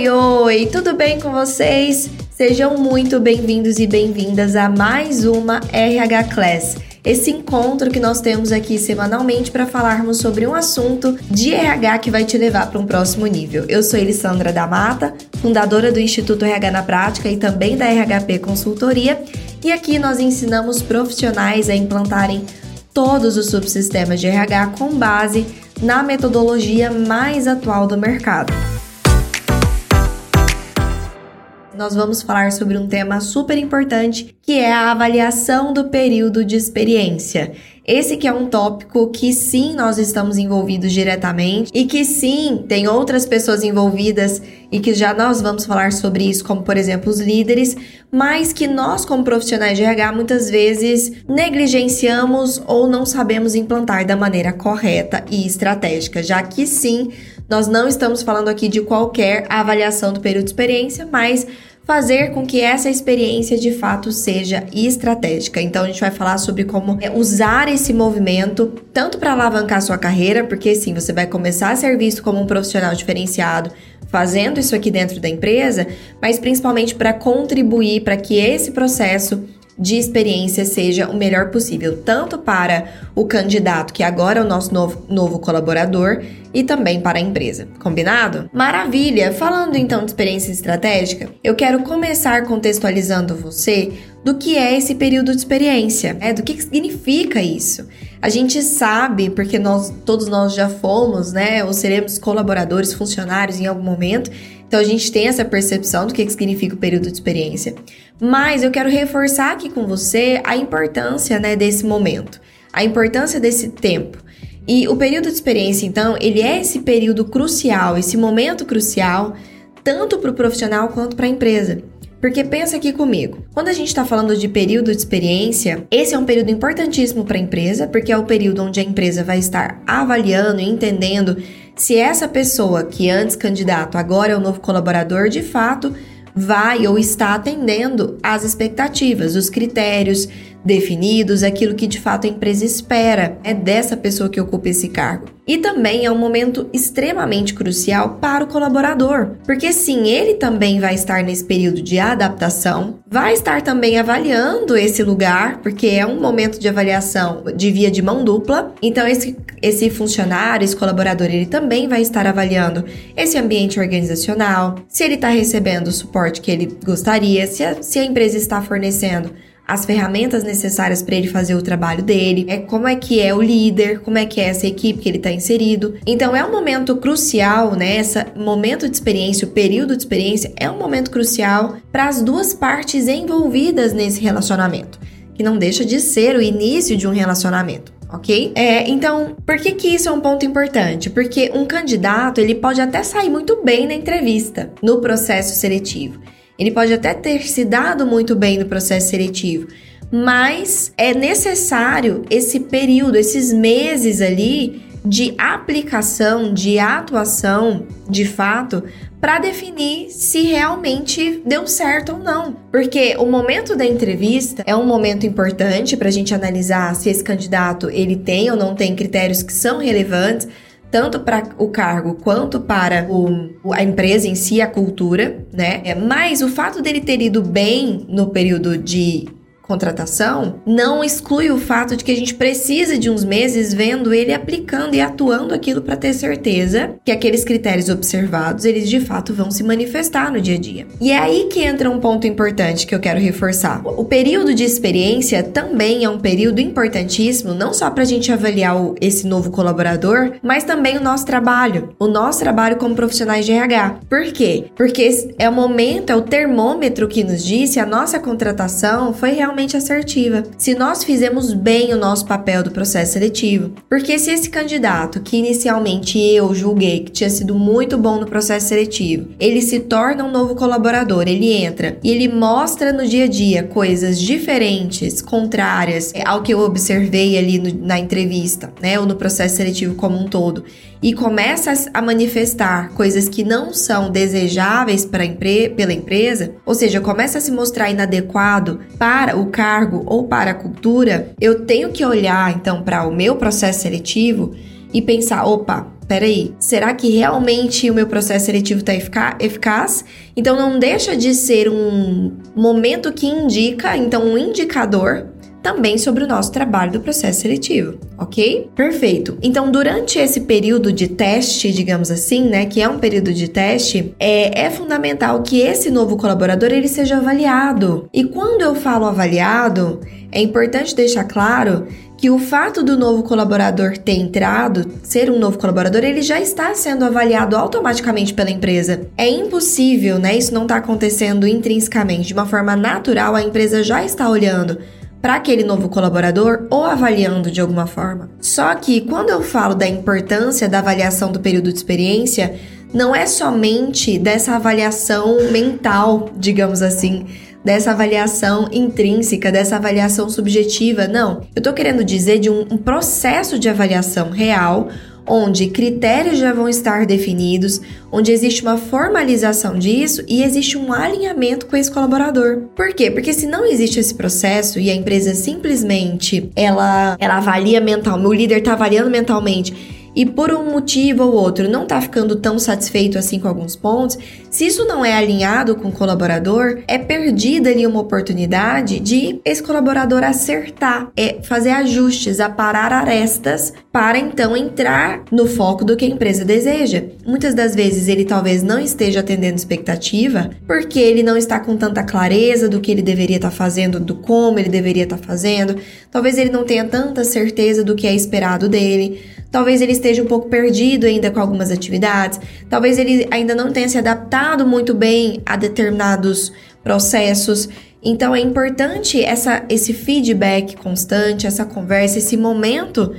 Oi, oi, tudo bem com vocês? Sejam muito bem-vindos e bem-vindas a mais uma RH Class. Esse encontro que nós temos aqui semanalmente para falarmos sobre um assunto de RH que vai te levar para um próximo nível. Eu sou Elissandra da Mata, fundadora do Instituto RH na Prática e também da RHP Consultoria, e aqui nós ensinamos profissionais a implantarem todos os subsistemas de RH com base na metodologia mais atual do mercado nós vamos falar sobre um tema super importante, que é a avaliação do período de experiência. Esse que é um tópico que sim nós estamos envolvidos diretamente e que sim tem outras pessoas envolvidas e que já nós vamos falar sobre isso, como por exemplo os líderes, mas que nós como profissionais de RH muitas vezes negligenciamos ou não sabemos implantar da maneira correta e estratégica, já que sim, nós não estamos falando aqui de qualquer avaliação do período de experiência, mas fazer com que essa experiência de fato seja estratégica. Então a gente vai falar sobre como é, usar esse movimento tanto para alavancar sua carreira, porque sim, você vai começar a ser visto como um profissional diferenciado fazendo isso aqui dentro da empresa, mas principalmente para contribuir para que esse processo de experiência seja o melhor possível, tanto para o candidato, que agora é o nosso novo, novo colaborador, e também para a empresa. Combinado? Maravilha! Falando então de experiência estratégica, eu quero começar contextualizando você do que é esse período de experiência, é do que significa isso. A gente sabe, porque nós todos nós já fomos, né, ou seremos colaboradores, funcionários em algum momento, então a gente tem essa percepção do que significa o período de experiência. Mas eu quero reforçar aqui com você a importância, né, desse momento, a importância desse tempo. E o período de experiência, então, ele é esse período crucial, esse momento crucial, tanto para o profissional quanto para a empresa. Porque pensa aqui comigo, quando a gente está falando de período de experiência, esse é um período importantíssimo para a empresa, porque é o período onde a empresa vai estar avaliando e entendendo se essa pessoa que antes candidato agora é o novo colaborador, de fato vai ou está atendendo às expectativas, os critérios definidos, aquilo que de fato a empresa espera é dessa pessoa que ocupa esse cargo. E também é um momento extremamente crucial para o colaborador, porque sim, ele também vai estar nesse período de adaptação, vai estar também avaliando esse lugar, porque é um momento de avaliação de via de mão dupla. Então esse esse funcionário, esse colaborador, ele também vai estar avaliando esse ambiente organizacional, se ele está recebendo o suporte que ele gostaria, se a, se a empresa está fornecendo as ferramentas necessárias para ele fazer o trabalho dele, é como é que é o líder, como é que é essa equipe que ele está inserido. Então é um momento crucial, né? Esse momento de experiência, o período de experiência é um momento crucial para as duas partes envolvidas nesse relacionamento, que não deixa de ser o início de um relacionamento ok? É, então, por que que isso é um ponto importante? Porque um candidato, ele pode até sair muito bem na entrevista, no processo seletivo. Ele pode até ter se dado muito bem no processo seletivo, mas é necessário esse período, esses meses ali de aplicação, de atuação, de fato, para definir se realmente deu certo ou não. Porque o momento da entrevista é um momento importante para a gente analisar se esse candidato ele tem ou não tem critérios que são relevantes tanto para o cargo quanto para o, a empresa em si, a cultura, né? É, mas o fato dele ter ido bem no período de contratação, não exclui o fato de que a gente precisa de uns meses vendo ele aplicando e atuando aquilo para ter certeza que aqueles critérios observados, eles de fato vão se manifestar no dia a dia. E é aí que entra um ponto importante que eu quero reforçar. O período de experiência também é um período importantíssimo, não só para a gente avaliar o, esse novo colaborador, mas também o nosso trabalho, o nosso trabalho como profissionais de RH. Por quê? Porque é o momento, é o termômetro que nos diz se a nossa contratação foi realmente extremamente assertiva. Se nós fizemos bem o nosso papel do processo seletivo. Porque se esse candidato, que inicialmente eu julguei que tinha sido muito bom no processo seletivo, ele se torna um novo colaborador, ele entra e ele mostra no dia a dia coisas diferentes, contrárias ao que eu observei ali no, na entrevista, né, ou no processo seletivo como um todo e começa a manifestar coisas que não são desejáveis para empre pela empresa, ou seja, começa a se mostrar inadequado para o cargo ou para a cultura, eu tenho que olhar então para o meu processo seletivo e pensar: opa, peraí, será que realmente o meu processo seletivo está eficaz? Então não deixa de ser um momento que indica, então um indicador também sobre o nosso trabalho do processo seletivo, ok? Perfeito. Então, durante esse período de teste, digamos assim, né, que é um período de teste, é, é fundamental que esse novo colaborador ele seja avaliado. E quando eu falo avaliado, é importante deixar claro que o fato do novo colaborador ter entrado, ser um novo colaborador, ele já está sendo avaliado automaticamente pela empresa. É impossível, né? Isso não está acontecendo intrinsecamente, de uma forma natural, a empresa já está olhando para aquele novo colaborador ou avaliando de alguma forma. Só que quando eu falo da importância da avaliação do período de experiência, não é somente dessa avaliação mental, digamos assim, dessa avaliação intrínseca, dessa avaliação subjetiva, não. Eu estou querendo dizer de um, um processo de avaliação real onde critérios já vão estar definidos, onde existe uma formalização disso e existe um alinhamento com esse colaborador. Por quê? Porque se não existe esse processo e a empresa simplesmente ela, ela avalia mentalmente, o líder está avaliando mentalmente e por um motivo ou outro não está ficando tão satisfeito assim com alguns pontos, se isso não é alinhado com o colaborador, é perdida ali uma oportunidade de esse colaborador acertar, é fazer ajustes, aparar arestas para então entrar no foco do que a empresa deseja. Muitas das vezes ele talvez não esteja atendendo expectativa porque ele não está com tanta clareza do que ele deveria estar tá fazendo, do como ele deveria estar tá fazendo. Talvez ele não tenha tanta certeza do que é esperado dele. Talvez ele esteja um pouco perdido ainda com algumas atividades. Talvez ele ainda não tenha se adaptado muito bem a determinados processos. Então é importante essa, esse feedback constante, essa conversa, esse momento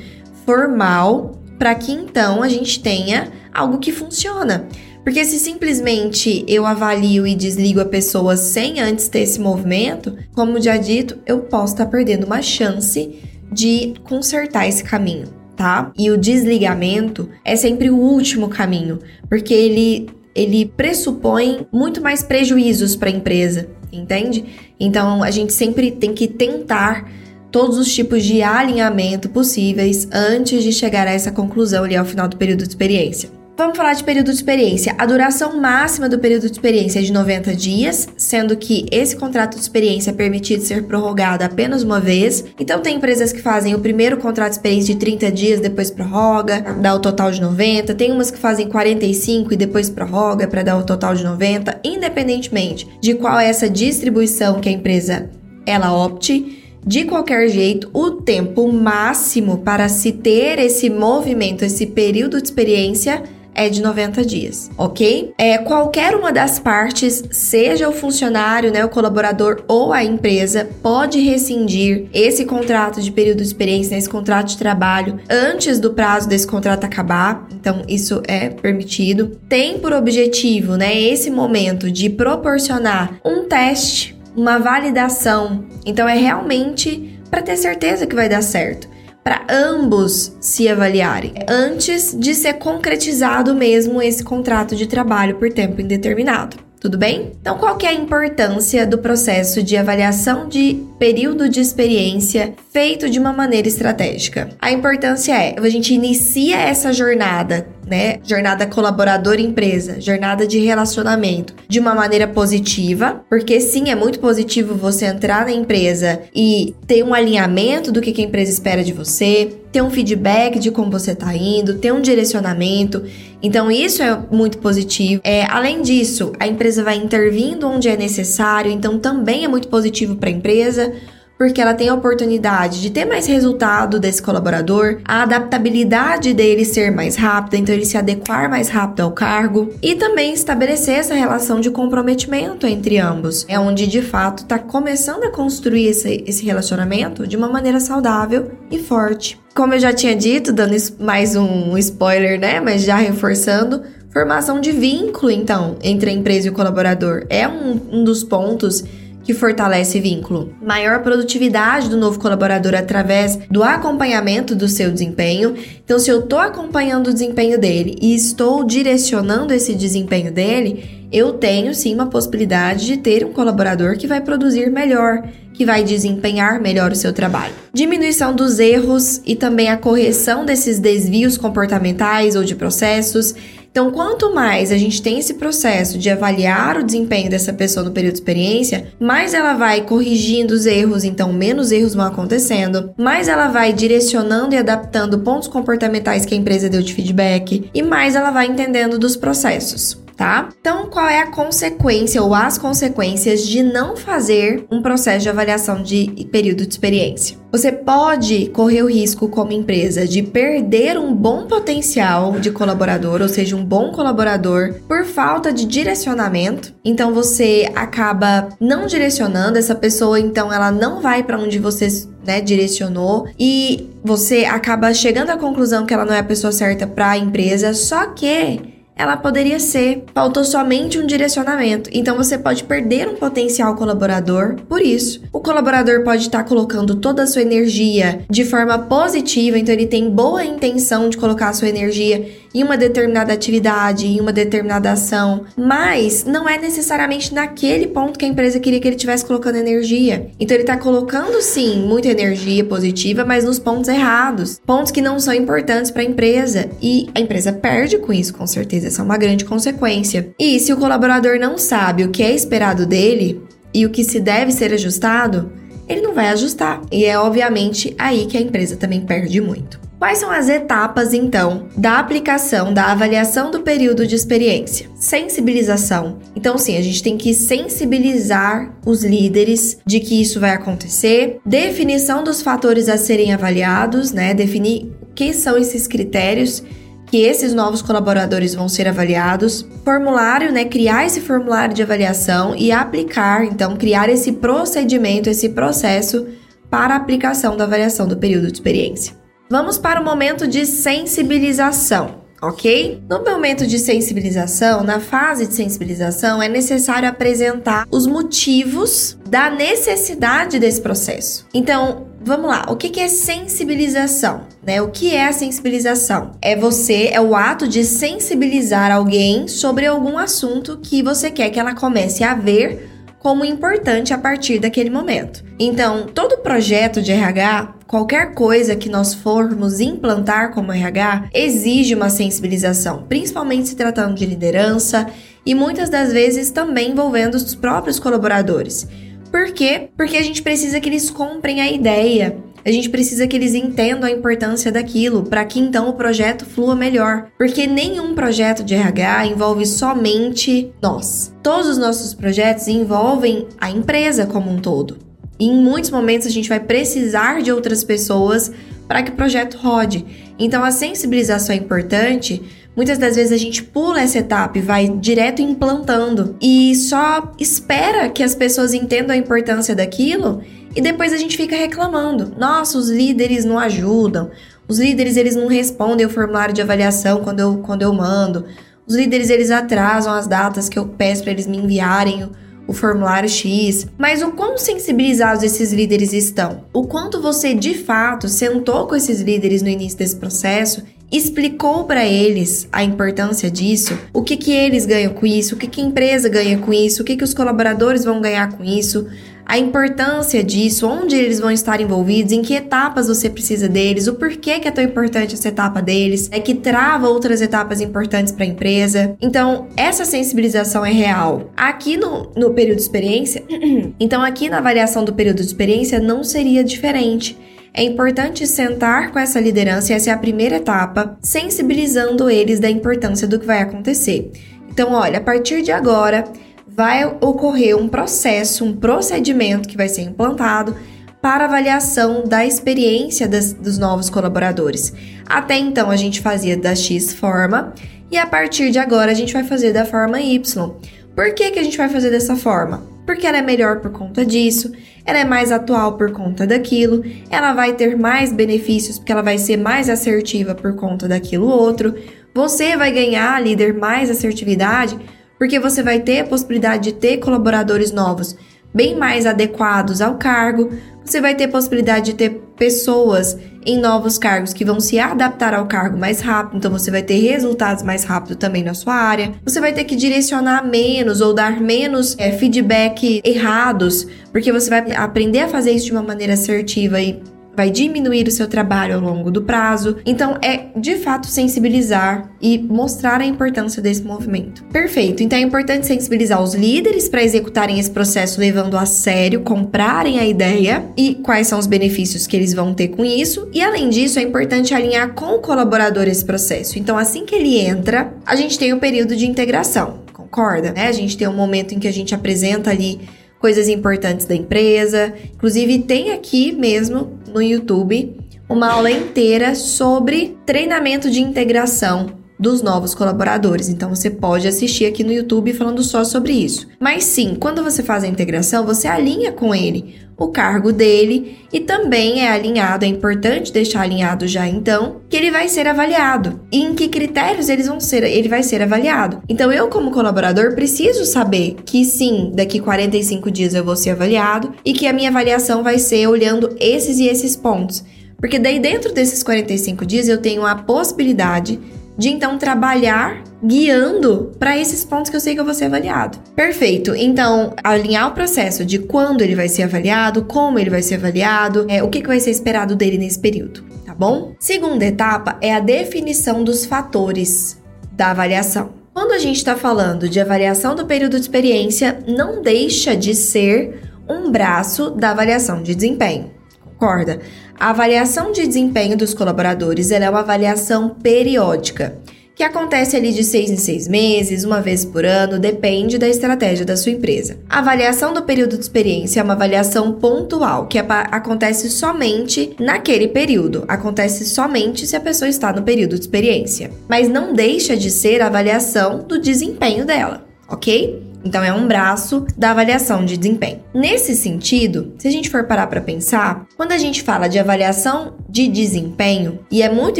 formal para que então a gente tenha algo que funciona. Porque se simplesmente eu avalio e desligo a pessoa sem antes ter esse movimento, como já dito, eu posso estar tá perdendo uma chance de consertar esse caminho tá? E o desligamento é sempre o último caminho, porque ele ele pressupõe muito mais prejuízos para a empresa, entende? Então a gente sempre tem que tentar todos os tipos de alinhamento possíveis antes de chegar a essa conclusão ali ao final do período de experiência. Vamos falar de período de experiência. A duração máxima do período de experiência é de 90 dias, sendo que esse contrato de experiência é permitido ser prorrogado apenas uma vez. Então, tem empresas que fazem o primeiro contrato de experiência de 30 dias, depois prorroga, dá o total de 90. Tem umas que fazem 45 e depois prorroga para dar o total de 90, independentemente de qual é essa distribuição que a empresa ela opte. De qualquer jeito, o tempo máximo para se ter esse movimento, esse período de experiência é de 90 dias, ok? É, qualquer uma das partes, seja o funcionário, né, o colaborador ou a empresa, pode rescindir esse contrato de período de experiência, né, esse contrato de trabalho, antes do prazo desse contrato acabar. Então, isso é permitido. Tem por objetivo, né, esse momento de proporcionar um teste, uma validação. Então, é realmente para ter certeza que vai dar certo para ambos se avaliarem antes de ser concretizado mesmo esse contrato de trabalho por tempo indeterminado. Tudo bem? Então, qual que é a importância do processo de avaliação de período de experiência feito de uma maneira estratégica? A importância é, a gente inicia essa jornada né? Jornada colaborador-empresa, jornada de relacionamento de uma maneira positiva, porque sim, é muito positivo você entrar na empresa e ter um alinhamento do que a empresa espera de você, ter um feedback de como você está indo, ter um direcionamento. Então, isso é muito positivo. É, além disso, a empresa vai intervindo onde é necessário, então também é muito positivo para a empresa porque ela tem a oportunidade de ter mais resultado desse colaborador, a adaptabilidade dele ser mais rápida, então ele se adequar mais rápido ao cargo e também estabelecer essa relação de comprometimento entre ambos. É onde de fato está começando a construir esse, esse relacionamento de uma maneira saudável e forte. Como eu já tinha dito, dando mais um spoiler, né? Mas já reforçando, formação de vínculo, então, entre a empresa e o colaborador é um, um dos pontos que fortalece vínculo. Maior produtividade do novo colaborador através do acompanhamento do seu desempenho. Então, se eu estou acompanhando o desempenho dele e estou direcionando esse desempenho dele, eu tenho sim uma possibilidade de ter um colaborador que vai produzir melhor, que vai desempenhar melhor o seu trabalho. Diminuição dos erros e também a correção desses desvios comportamentais ou de processos então, quanto mais a gente tem esse processo de avaliar o desempenho dessa pessoa no período de experiência, mais ela vai corrigindo os erros, então menos erros vão acontecendo, mais ela vai direcionando e adaptando pontos comportamentais que a empresa deu de feedback e mais ela vai entendendo dos processos tá? Então, qual é a consequência ou as consequências de não fazer um processo de avaliação de período de experiência? Você pode correr o risco, como empresa, de perder um bom potencial de colaborador, ou seja, um bom colaborador, por falta de direcionamento. Então, você acaba não direcionando essa pessoa, então ela não vai para onde você né, direcionou e você acaba chegando à conclusão que ela não é a pessoa certa para a empresa, só que ela poderia ser. Faltou somente um direcionamento. Então você pode perder um potencial colaborador por isso. O colaborador pode estar colocando toda a sua energia de forma positiva, então ele tem boa intenção de colocar a sua energia em uma determinada atividade, em uma determinada ação, mas não é necessariamente naquele ponto que a empresa queria que ele estivesse colocando energia. Então ele está colocando sim muita energia positiva, mas nos pontos errados, pontos que não são importantes para a empresa e a empresa perde com isso, com certeza. Essa é uma grande consequência. E se o colaborador não sabe o que é esperado dele e o que se deve ser ajustado, ele não vai ajustar. E é obviamente aí que a empresa também perde muito. Quais são as etapas, então, da aplicação da avaliação do período de experiência? Sensibilização. Então, sim, a gente tem que sensibilizar os líderes de que isso vai acontecer. Definição dos fatores a serem avaliados, né? Definir que são esses critérios que esses novos colaboradores vão ser avaliados. Formulário, né? Criar esse formulário de avaliação e aplicar, então, criar esse procedimento, esse processo para aplicação da avaliação do período de experiência. Vamos para o momento de sensibilização ok? No momento de sensibilização, na fase de sensibilização, é necessário apresentar os motivos da necessidade desse processo. Então, vamos lá, o que é sensibilização? Né? O que é a sensibilização? É você, é o ato de sensibilizar alguém sobre algum assunto que você quer que ela comece a ver como importante a partir daquele momento. Então, todo projeto de RH, qualquer coisa que nós formos implantar como RH, exige uma sensibilização, principalmente se tratando de liderança e muitas das vezes também envolvendo os próprios colaboradores. Por quê? Porque a gente precisa que eles comprem a ideia a gente precisa que eles entendam a importância daquilo para que então o projeto flua melhor, porque nenhum projeto de RH envolve somente nós. Todos os nossos projetos envolvem a empresa como um todo. E em muitos momentos a gente vai precisar de outras pessoas para que o projeto rode. Então a sensibilização é importante. Muitas das vezes a gente pula essa etapa e vai direto implantando e só espera que as pessoas entendam a importância daquilo e depois a gente fica reclamando. Nossa, os líderes não ajudam. Os líderes eles não respondem o formulário de avaliação quando eu, quando eu mando. Os líderes eles atrasam as datas que eu peço para eles me enviarem o, o formulário X. Mas o quão sensibilizados esses líderes estão? O quanto você de fato sentou com esses líderes no início desse processo explicou para eles a importância disso, o que, que eles ganham com isso, o que, que a empresa ganha com isso, o que, que os colaboradores vão ganhar com isso, a importância disso, onde eles vão estar envolvidos, em que etapas você precisa deles, o porquê que é tão importante essa etapa deles, é que trava outras etapas importantes para a empresa. Então, essa sensibilização é real. Aqui no, no período de experiência, então aqui na avaliação do período de experiência não seria diferente. É importante sentar com essa liderança, essa é a primeira etapa, sensibilizando eles da importância do que vai acontecer. Então, olha, a partir de agora, vai ocorrer um processo, um procedimento que vai ser implantado para avaliação da experiência das, dos novos colaboradores. Até então a gente fazia da X forma e a partir de agora a gente vai fazer da forma Y. Por que, que a gente vai fazer dessa forma? Porque ela é melhor por conta disso, ela é mais atual por conta daquilo, ela vai ter mais benefícios porque ela vai ser mais assertiva por conta daquilo outro. Você vai ganhar, líder, mais assertividade porque você vai ter a possibilidade de ter colaboradores novos bem mais adequados ao cargo, você vai ter possibilidade de ter pessoas em novos cargos que vão se adaptar ao cargo mais rápido, então você vai ter resultados mais rápido também na sua área. Você vai ter que direcionar menos ou dar menos é, feedback errados, porque você vai aprender a fazer isso de uma maneira assertiva e vai diminuir o seu trabalho ao longo do prazo. Então, é de fato sensibilizar e mostrar a importância desse movimento. Perfeito. Então, é importante sensibilizar os líderes para executarem esse processo levando a sério, comprarem a ideia e quais são os benefícios que eles vão ter com isso. E além disso, é importante alinhar com o colaborador esse processo. Então, assim que ele entra, a gente tem o um período de integração. Concorda? Né? A gente tem um momento em que a gente apresenta ali coisas importantes da empresa. Inclusive, tem aqui mesmo no YouTube uma aula inteira sobre treinamento de integração dos novos colaboradores. Então você pode assistir aqui no YouTube falando só sobre isso. Mas sim, quando você faz a integração, você alinha com ele o cargo dele e também é alinhado, é importante deixar alinhado já então, que ele vai ser avaliado. E em que critérios eles vão ser, ele vai ser avaliado. Então eu como colaborador preciso saber que sim, daqui 45 dias eu vou ser avaliado e que a minha avaliação vai ser olhando esses e esses pontos. Porque daí dentro desses 45 dias eu tenho a possibilidade de então trabalhar guiando para esses pontos que eu sei que eu vou ser avaliado. Perfeito. Então, alinhar o processo de quando ele vai ser avaliado, como ele vai ser avaliado, é, o que, que vai ser esperado dele nesse período, tá bom? Segunda etapa é a definição dos fatores da avaliação. Quando a gente está falando de avaliação do período de experiência, não deixa de ser um braço da avaliação de desempenho. Concorda? A avaliação de desempenho dos colaboradores é uma avaliação periódica que acontece ali de seis em seis meses, uma vez por ano, depende da estratégia da sua empresa. A avaliação do período de experiência é uma avaliação pontual, que acontece somente naquele período, acontece somente se a pessoa está no período de experiência, mas não deixa de ser a avaliação do desempenho dela, ok? Então, é um braço da avaliação de desempenho. Nesse sentido, se a gente for parar para pensar, quando a gente fala de avaliação de desempenho, e é muito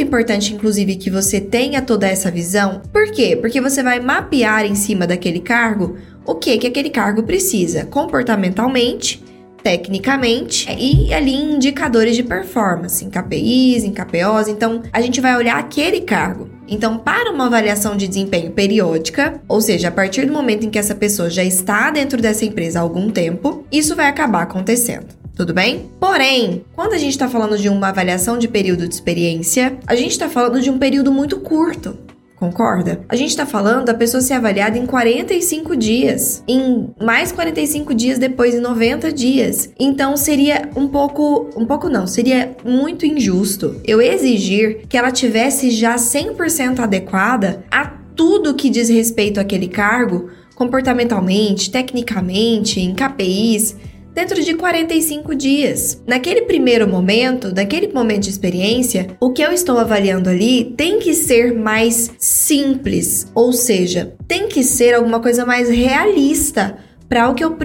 importante, inclusive, que você tenha toda essa visão, por quê? Porque você vai mapear em cima daquele cargo o que, que aquele cargo precisa comportamentalmente tecnicamente e ali indicadores de performance, em KPIs, em KPOs. Então, a gente vai olhar aquele cargo. Então, para uma avaliação de desempenho periódica, ou seja, a partir do momento em que essa pessoa já está dentro dessa empresa há algum tempo, isso vai acabar acontecendo. Tudo bem? Porém, quando a gente está falando de uma avaliação de período de experiência, a gente está falando de um período muito curto. Concorda? A gente está falando da pessoa ser avaliada em 45 dias, em mais 45 dias depois, em 90 dias. Então seria um pouco, um pouco não, seria muito injusto eu exigir que ela tivesse já 100% adequada a tudo que diz respeito àquele cargo, comportamentalmente, tecnicamente, em KPIs dentro de 45 dias. Naquele primeiro momento, naquele momento de experiência, o que eu estou avaliando ali tem que ser mais simples, ou seja, tem que ser alguma coisa mais realista para o que eu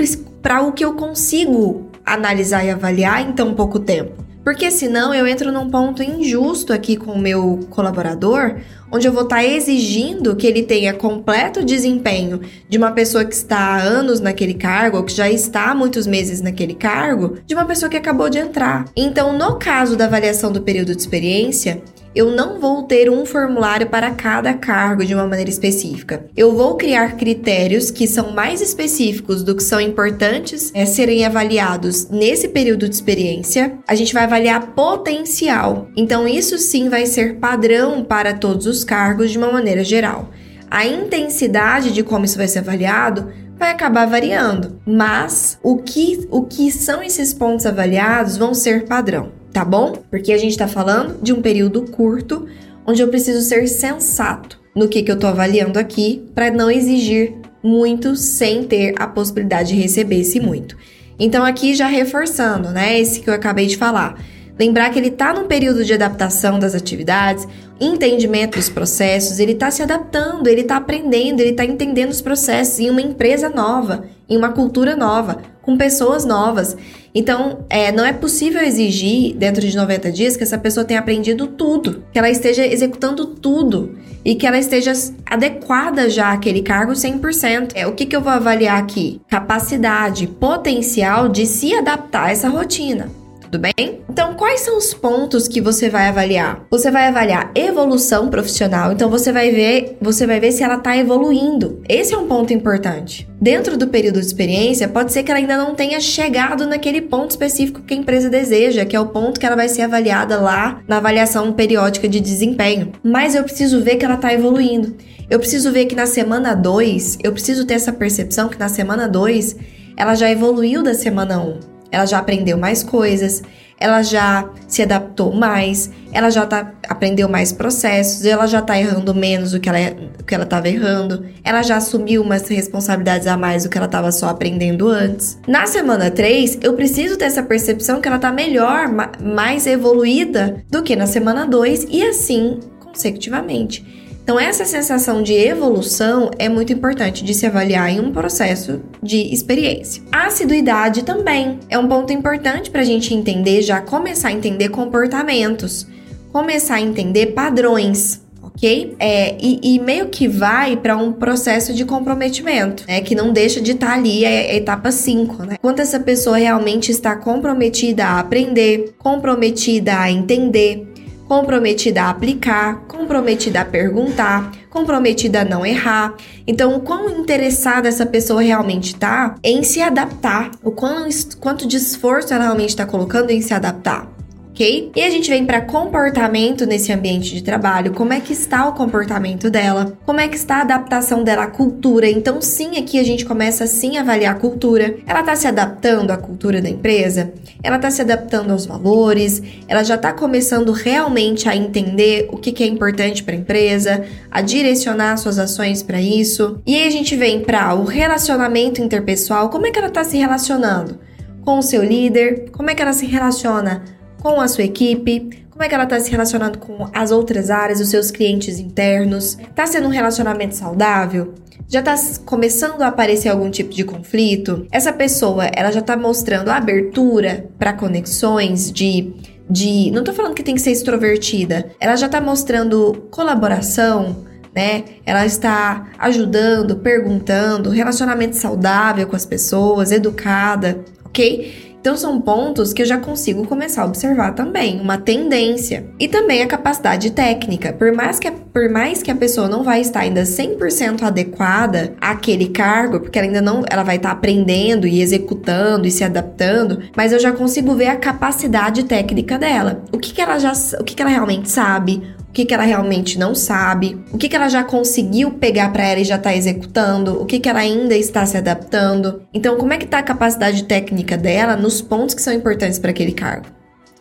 para o que eu consigo analisar e avaliar em tão pouco tempo. Porque senão eu entro num ponto injusto aqui com o meu colaborador, onde eu vou estar tá exigindo que ele tenha completo desempenho de uma pessoa que está há anos naquele cargo, ou que já está há muitos meses naquele cargo, de uma pessoa que acabou de entrar. Então, no caso da avaliação do período de experiência, eu não vou ter um formulário para cada cargo de uma maneira específica. Eu vou criar critérios que são mais específicos do que são importantes é, serem avaliados nesse período de experiência. A gente vai avaliar potencial. Então, isso sim vai ser padrão para todos os cargos de uma maneira geral. A intensidade de como isso vai ser avaliado vai acabar variando, mas o que, o que são esses pontos avaliados vão ser padrão tá bom? Porque a gente está falando de um período curto onde eu preciso ser sensato no que, que eu estou avaliando aqui para não exigir muito sem ter a possibilidade de receber esse muito. Então aqui já reforçando, né, esse que eu acabei de falar. Lembrar que ele está num período de adaptação das atividades, entendimento dos processos, ele está se adaptando, ele está aprendendo, ele está entendendo os processos em uma empresa nova, em uma cultura nova, com pessoas novas. Então, é, não é possível exigir, dentro de 90 dias, que essa pessoa tenha aprendido tudo, que ela esteja executando tudo e que ela esteja adequada já àquele cargo 100%. É, o que, que eu vou avaliar aqui? Capacidade, potencial de se adaptar a essa rotina tudo bem? Então, quais são os pontos que você vai avaliar? Você vai avaliar evolução profissional, então você vai ver, você vai ver se ela está evoluindo. Esse é um ponto importante. Dentro do período de experiência, pode ser que ela ainda não tenha chegado naquele ponto específico que a empresa deseja, que é o ponto que ela vai ser avaliada lá na avaliação periódica de desempenho. Mas eu preciso ver que ela está evoluindo. Eu preciso ver que na semana 2, eu preciso ter essa percepção que na semana 2 ela já evoluiu da semana 1. Um ela já aprendeu mais coisas, ela já se adaptou mais, ela já tá, aprendeu mais processos, ela já tá errando menos do que ela, do que ela tava errando, ela já assumiu umas responsabilidades a mais do que ela tava só aprendendo antes. Na semana 3, eu preciso ter essa percepção que ela tá melhor, mais evoluída do que na semana 2 e assim consecutivamente. Então, essa sensação de evolução é muito importante de se avaliar em um processo de experiência. A assiduidade também é um ponto importante para a gente entender, já começar a entender comportamentos, começar a entender padrões. Ok? É, e, e meio que vai para um processo de comprometimento, né? Que não deixa de estar tá ali a, a etapa 5, né? Quanto essa pessoa realmente está comprometida a aprender, comprometida a entender, comprometida a aplicar, comprometida a perguntar, comprometida a não errar. Então, o quão interessada essa pessoa realmente está em se adaptar, o quão, quanto de esforço ela realmente está colocando em se adaptar ok? E a gente vem para comportamento nesse ambiente de trabalho, como é que está o comportamento dela, como é que está a adaptação dela à cultura. Então, sim, aqui a gente começa sim a avaliar a cultura. Ela está se adaptando à cultura da empresa? Ela está se adaptando aos valores? Ela já está começando realmente a entender o que, que é importante para a empresa, a direcionar suas ações para isso. E aí a gente vem para o relacionamento interpessoal, como é que ela está se relacionando? Com o seu líder, como é que ela se relaciona com a sua equipe, como é que ela está se relacionando com as outras áreas, os seus clientes internos. Está sendo um relacionamento saudável? Já está começando a aparecer algum tipo de conflito? Essa pessoa, ela já está mostrando abertura para conexões de de, não tô falando que tem que ser extrovertida. Ela já tá mostrando colaboração, né? Ela está ajudando, perguntando, relacionamento saudável com as pessoas, educada, ok? Então são pontos que eu já consigo começar a observar também, uma tendência. E também a capacidade técnica. Por mais que a, por mais que a pessoa não vai estar ainda 100% adequada àquele cargo, porque ela ainda não, ela vai estar aprendendo e executando e se adaptando, mas eu já consigo ver a capacidade técnica dela. O que, que ela já, o que, que ela realmente sabe, que, que ela realmente não sabe, o que, que ela já conseguiu pegar para ela e já está executando, o que, que ela ainda está se adaptando. Então, como é que está a capacidade técnica dela nos pontos que são importantes para aquele cargo?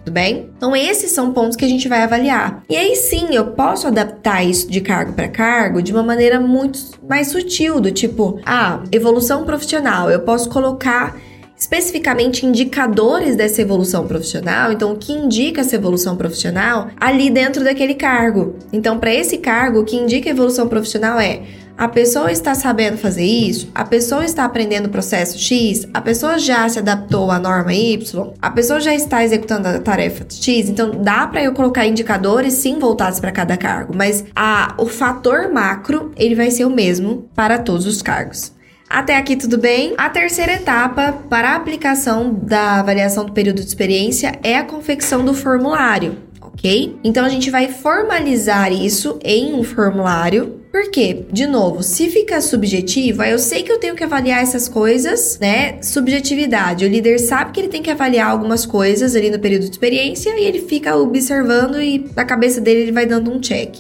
Tudo bem? Então, esses são pontos que a gente vai avaliar. E aí sim, eu posso adaptar isso de cargo para cargo de uma maneira muito mais sutil, do tipo, ah, evolução profissional. Eu posso colocar especificamente indicadores dessa evolução profissional, então o que indica essa evolução profissional ali dentro daquele cargo. Então, para esse cargo, o que indica evolução profissional é a pessoa está sabendo fazer isso, a pessoa está aprendendo o processo X, a pessoa já se adaptou à norma Y, a pessoa já está executando a tarefa X. Então, dá para eu colocar indicadores sim voltados para cada cargo, mas a, o fator macro ele vai ser o mesmo para todos os cargos. Até aqui tudo bem? A terceira etapa para a aplicação da avaliação do período de experiência é a confecção do formulário, ok? Então a gente vai formalizar isso em um formulário. Porque, de novo, se fica subjetivo, eu sei que eu tenho que avaliar essas coisas, né? Subjetividade. O líder sabe que ele tem que avaliar algumas coisas ali no período de experiência e ele fica observando e na cabeça dele ele vai dando um check.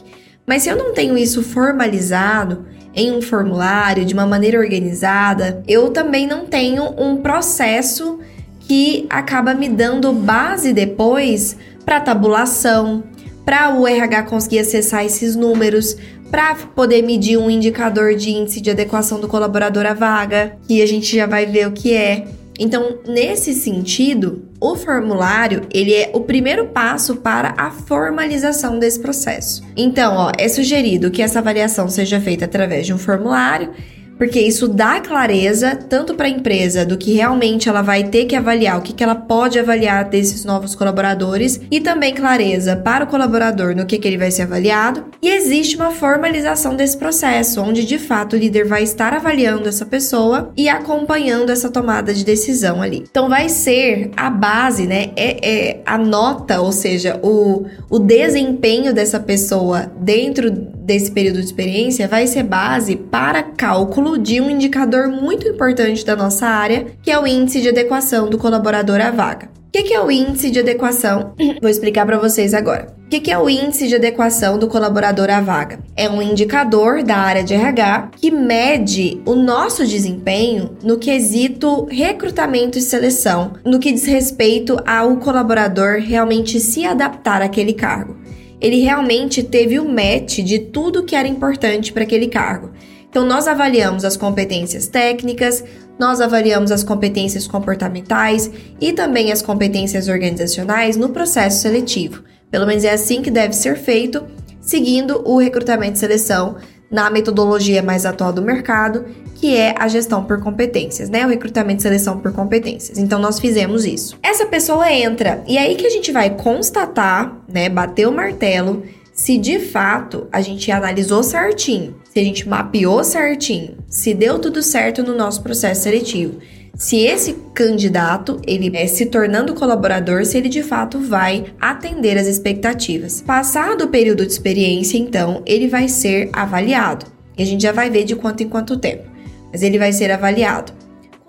Mas se eu não tenho isso formalizado, em um formulário, de uma maneira organizada, eu também não tenho um processo que acaba me dando base depois para tabulação, para o RH conseguir acessar esses números, para poder medir um indicador de índice de adequação do colaborador à vaga, que a gente já vai ver o que é. Então, nesse sentido, o formulário, ele é o primeiro passo para a formalização desse processo. Então, ó, é sugerido que essa avaliação seja feita através de um formulário porque isso dá clareza tanto para a empresa do que realmente ela vai ter que avaliar, o que, que ela pode avaliar desses novos colaboradores, e também clareza para o colaborador no que, que ele vai ser avaliado. E existe uma formalização desse processo, onde de fato o líder vai estar avaliando essa pessoa e acompanhando essa tomada de decisão ali. Então vai ser a base, né? É, é a nota, ou seja, o, o desempenho dessa pessoa dentro desse período de experiência vai ser base para cálculo de um indicador muito importante da nossa área, que é o índice de adequação do colaborador à vaga. O que é o índice de adequação? Vou explicar para vocês agora. O que é o índice de adequação do colaborador à vaga? É um indicador da área de RH que mede o nosso desempenho no quesito recrutamento e seleção, no que diz respeito ao colaborador realmente se adaptar àquele cargo ele realmente teve o match de tudo que era importante para aquele cargo. Então, nós avaliamos as competências técnicas, nós avaliamos as competências comportamentais e também as competências organizacionais no processo seletivo. Pelo menos é assim que deve ser feito, seguindo o recrutamento e seleção na metodologia mais atual do mercado que é a gestão por competências, né? O recrutamento e seleção por competências. Então nós fizemos isso. Essa pessoa entra e aí que a gente vai constatar, né, bater o martelo se de fato a gente analisou certinho, se a gente mapeou certinho, se deu tudo certo no nosso processo seletivo. Se esse candidato, ele é se tornando colaborador, se ele de fato vai atender as expectativas. Passado o período de experiência, então, ele vai ser avaliado. E a gente já vai ver de quanto em quanto tempo mas ele vai ser avaliado.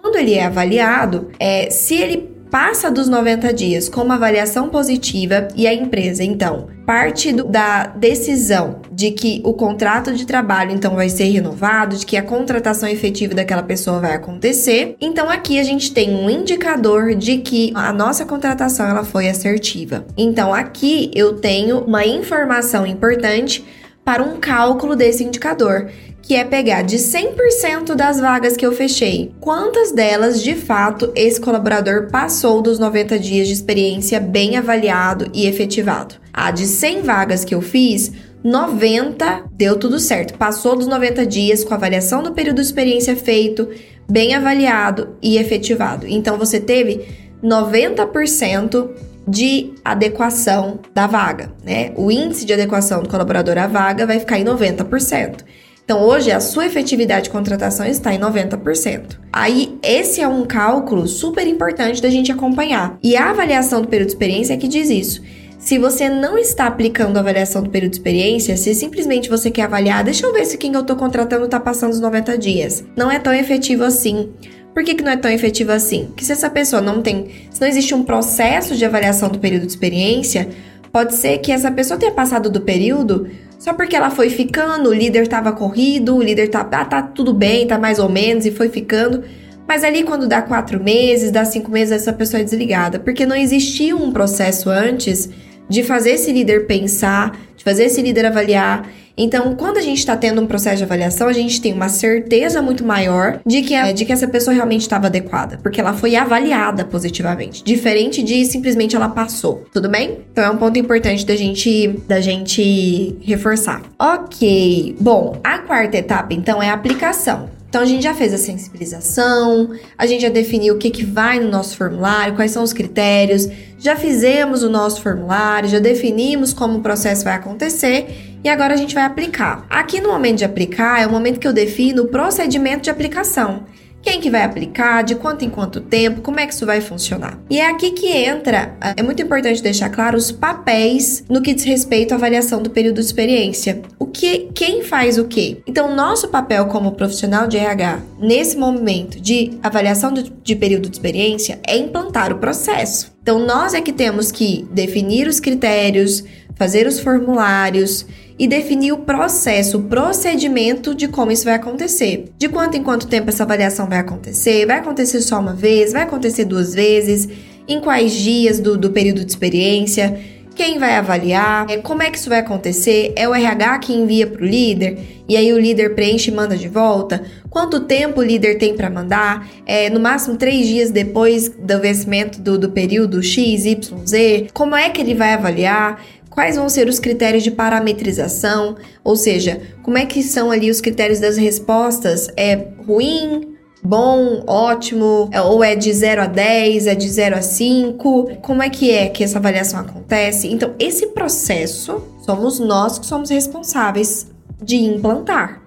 Quando ele é avaliado, é, se ele passa dos 90 dias com uma avaliação positiva e a empresa, então, parte do, da decisão de que o contrato de trabalho então vai ser renovado, de que a contratação efetiva daquela pessoa vai acontecer. Então aqui a gente tem um indicador de que a nossa contratação ela foi assertiva. Então aqui eu tenho uma informação importante para um cálculo desse indicador que é pegar de 100% das vagas que eu fechei, quantas delas de fato esse colaborador passou dos 90 dias de experiência bem avaliado e efetivado. A de 100 vagas que eu fiz, 90 deu tudo certo, passou dos 90 dias com a avaliação do período de experiência feito, bem avaliado e efetivado. Então você teve 90% de adequação da vaga, né? O índice de adequação do colaborador à vaga vai ficar em 90%. Então, hoje, a sua efetividade de contratação está em 90%. Aí, esse é um cálculo super importante da gente acompanhar. E a avaliação do período de experiência é que diz isso. Se você não está aplicando a avaliação do período de experiência, se simplesmente você quer avaliar, deixa eu ver se quem eu estou contratando está passando os 90 dias. Não é tão efetivo assim. Por que, que não é tão efetivo assim? Porque se essa pessoa não tem. Se não existe um processo de avaliação do período de experiência, pode ser que essa pessoa tenha passado do período só porque ela foi ficando, o líder estava corrido, o líder tá, ah, tá tudo bem, tá mais ou menos, e foi ficando. Mas ali, quando dá quatro meses, dá cinco meses, essa pessoa é desligada. Porque não existia um processo antes de fazer esse líder pensar, de fazer esse líder avaliar. Então, quando a gente está tendo um processo de avaliação, a gente tem uma certeza muito maior de que, a, de que essa pessoa realmente estava adequada, porque ela foi avaliada positivamente, diferente de simplesmente ela passou. Tudo bem? Então é um ponto importante da gente da gente reforçar. Ok. Bom, a quarta etapa então é a aplicação. Então a gente já fez a sensibilização, a gente já definiu o que, que vai no nosso formulário, quais são os critérios, já fizemos o nosso formulário, já definimos como o processo vai acontecer e agora a gente vai aplicar. Aqui no momento de aplicar é o momento que eu defino o procedimento de aplicação quem que vai aplicar, de quanto em quanto tempo, como é que isso vai funcionar. E é aqui que entra, é muito importante deixar claro os papéis no que diz respeito à avaliação do período de experiência. O que, quem faz o quê? Então, nosso papel como profissional de RH nesse momento de avaliação de, de período de experiência é implantar o processo. Então, nós é que temos que definir os critérios, fazer os formulários e definir o processo, o procedimento de como isso vai acontecer. De quanto em quanto tempo essa avaliação vai acontecer? Vai acontecer só uma vez? Vai acontecer duas vezes? Em quais dias do, do período de experiência? quem vai avaliar, é, como é que isso vai acontecer, é o RH que envia para o líder e aí o líder preenche e manda de volta, quanto tempo o líder tem para mandar, é, no máximo três dias depois do vencimento do, do período X, Y, Z, como é que ele vai avaliar, quais vão ser os critérios de parametrização, ou seja, como é que são ali os critérios das respostas, é ruim, bom, ótimo, é, ou é de 0 a 10, é de 0 a 5? Como é que é que essa avaliação acontece? Então, esse processo somos nós que somos responsáveis de implantar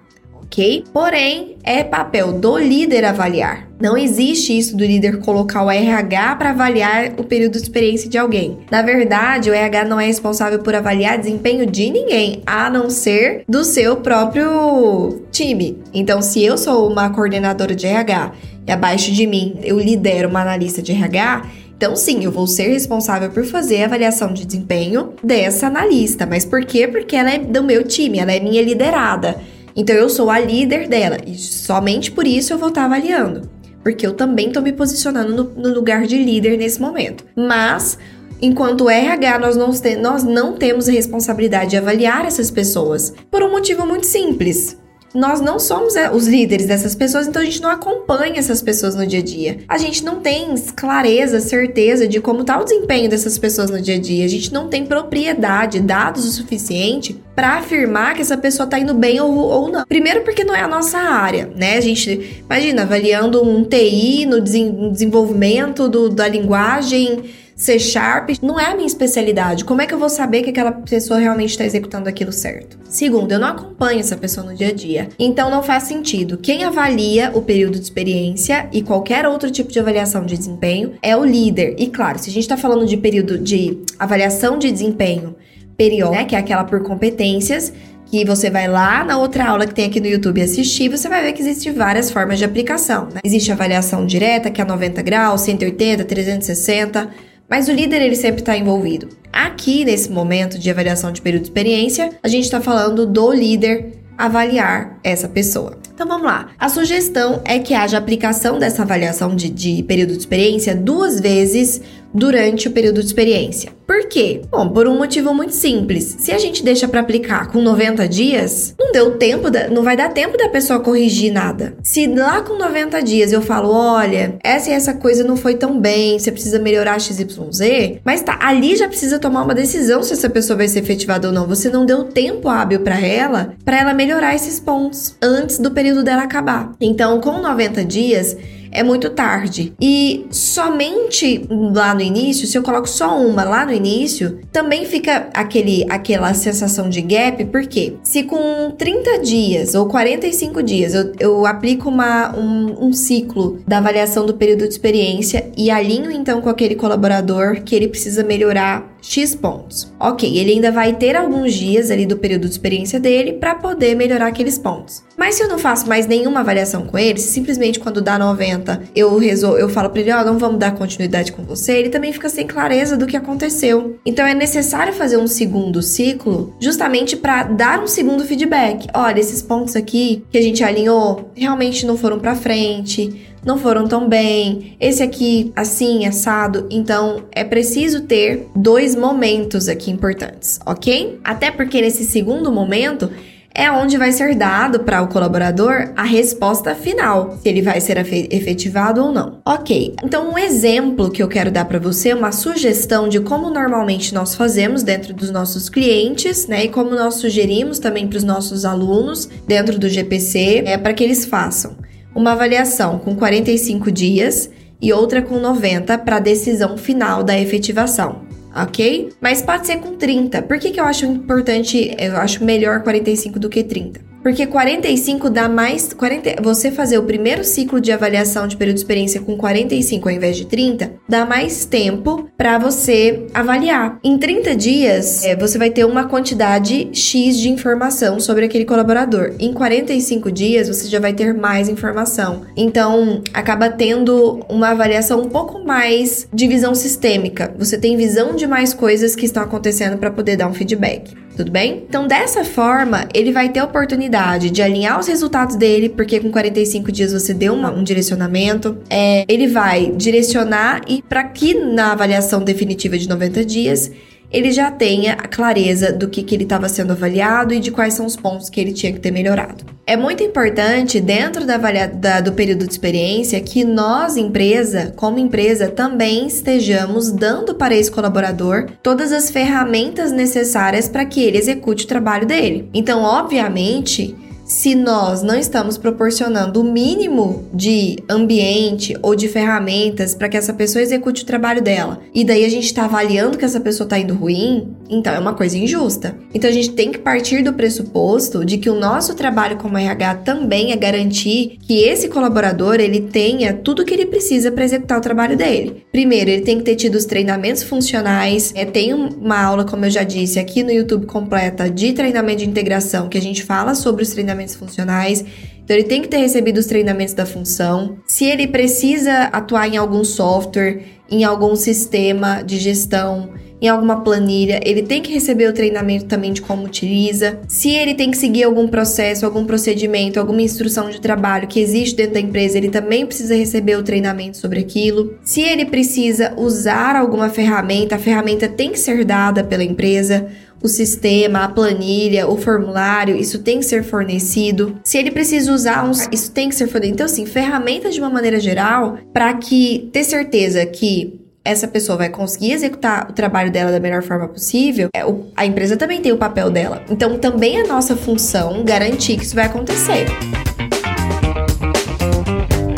ok? Porém, é papel do líder avaliar. Não existe isso do líder colocar o RH para avaliar o período de experiência de alguém. Na verdade, o RH não é responsável por avaliar desempenho de ninguém, a não ser do seu próprio time. Então, se eu sou uma coordenadora de RH e abaixo de mim eu lidero uma analista de RH, então, sim, eu vou ser responsável por fazer a avaliação de desempenho dessa analista. Mas por quê? Porque ela é do meu time, ela é minha liderada. Então eu sou a líder dela. E somente por isso eu vou estar avaliando, porque eu também estou me posicionando no, no, lugar de líder nesse momento. Mas enquanto RH nós não, nós não temos a responsabilidade de avaliar essas pessoas. Por um motivo muito simples nós não somos é, os líderes dessas pessoas, então a gente não acompanha essas pessoas no dia a dia. A gente não tem clareza, certeza de como está o desempenho dessas pessoas no dia a dia. A gente não tem propriedade, dados o suficiente para afirmar que essa pessoa está indo bem ou, ou não. Primeiro porque não é a nossa área, né? A gente, imagina, avaliando um TI no desenvolvimento do, da linguagem C Sharp não é a minha especialidade. Como é que eu vou saber que aquela pessoa realmente está executando aquilo certo? Segundo, eu não acompanho essa pessoa no dia a dia. Então não faz sentido. Quem avalia o período de experiência e qualquer outro tipo de avaliação de desempenho é o líder. E claro, se a gente está falando de período de avaliação de desempenho periódico, né, que é aquela por competências, que você vai lá na outra aula que tem aqui no YouTube assistir, você vai ver que existem várias formas de aplicação. Né? Existe avaliação direta, que é 90 graus, 180, 360 mas o líder ele sempre está envolvido. Aqui, nesse momento de avaliação de período de experiência, a gente está falando do líder avaliar essa pessoa. Então vamos lá. A sugestão é que haja aplicação dessa avaliação de, de período de experiência duas vezes durante o período de experiência. Por quê? Bom, por um motivo muito simples. Se a gente deixa para aplicar com 90 dias, não deu tempo, da, não vai dar tempo da pessoa corrigir nada. Se lá com 90 dias eu falo, olha, essa e essa coisa não foi tão bem, você precisa melhorar XYZ, mas tá, ali já precisa tomar uma decisão se essa pessoa vai ser efetivada ou não. Você não deu tempo hábil para ela, para ela melhorar esses pontos antes do período dela acabar. Então, com 90 dias, é muito tarde. E somente lá no início, se eu coloco só uma lá no início, também fica aquele, aquela sensação de gap, porque se com 30 dias ou 45 dias eu, eu aplico uma, um, um ciclo da avaliação do período de experiência e alinho então com aquele colaborador que ele precisa melhorar X pontos. Ok, ele ainda vai ter alguns dias ali do período de experiência dele para poder melhorar aqueles pontos. Mas se eu não faço mais nenhuma avaliação com ele, simplesmente quando dá 90 eu resol eu falo para ele, ó, oh, não vamos dar continuidade com você, ele também fica sem clareza do que aconteceu. Então é necessário fazer um segundo ciclo justamente para dar um segundo feedback. Olha, esses pontos aqui que a gente alinhou realmente não foram para frente não foram tão bem, esse aqui assim, assado. Então é preciso ter dois momentos aqui importantes, ok? Até porque nesse segundo momento é onde vai ser dado para o colaborador a resposta final, se ele vai ser efetivado ou não. Ok, então um exemplo que eu quero dar para você, uma sugestão de como normalmente nós fazemos dentro dos nossos clientes, né, e como nós sugerimos também para os nossos alunos dentro do GPC, é para que eles façam uma avaliação com 45 dias e outra com 90 para a decisão final da efetivação, ok? Mas pode ser com 30. Por que, que eu acho importante, eu acho melhor 45 do que 30? Porque 45 dá mais. 40, você fazer o primeiro ciclo de avaliação de período de experiência com 45 ao invés de 30, dá mais tempo para você avaliar. Em 30 dias, é, você vai ter uma quantidade X de informação sobre aquele colaborador. Em 45 dias, você já vai ter mais informação. Então, acaba tendo uma avaliação um pouco mais de visão sistêmica. Você tem visão de mais coisas que estão acontecendo para poder dar um feedback tudo bem? Então, dessa forma, ele vai ter a oportunidade de alinhar os resultados dele, porque com 45 dias você deu uma, um direcionamento. É, ele vai direcionar e para que na avaliação definitiva de 90 dias ele já tenha a clareza do que, que ele estava sendo avaliado e de quais são os pontos que ele tinha que ter melhorado. É muito importante, dentro da, da, do período de experiência, que nós, empresa, como empresa, também estejamos dando para esse colaborador todas as ferramentas necessárias para que ele execute o trabalho dele. Então, obviamente, se nós não estamos proporcionando o mínimo de ambiente ou de ferramentas para que essa pessoa execute o trabalho dela, e daí a gente está avaliando que essa pessoa está indo ruim, então é uma coisa injusta. Então a gente tem que partir do pressuposto de que o nosso trabalho como RH também é garantir que esse colaborador ele tenha tudo o que ele precisa para executar o trabalho dele. Primeiro, ele tem que ter tido os treinamentos funcionais. É, tem uma aula, como eu já disse, aqui no YouTube completa de treinamento de integração que a gente fala sobre os treinamentos treinamentos funcionais. Então, ele tem que ter recebido os treinamentos da função. Se ele precisa atuar em algum software, em algum sistema de gestão, em alguma planilha, ele tem que receber o treinamento também de como utiliza. Se ele tem que seguir algum processo, algum procedimento, alguma instrução de trabalho que existe dentro da empresa, ele também precisa receber o treinamento sobre aquilo. Se ele precisa usar alguma ferramenta, a ferramenta tem que ser dada pela empresa o sistema, a planilha, o formulário, isso tem que ser fornecido. Se ele precisa usar um, isso tem que ser fornecido. Então, assim, ferramentas de uma maneira geral, para que ter certeza que essa pessoa vai conseguir executar o trabalho dela da melhor forma possível, é, a empresa também tem o papel dela. Então, também é nossa função garantir que isso vai acontecer.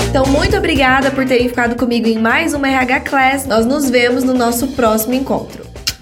Então, muito obrigada por terem ficado comigo em mais uma RH Class. Nós nos vemos no nosso próximo encontro.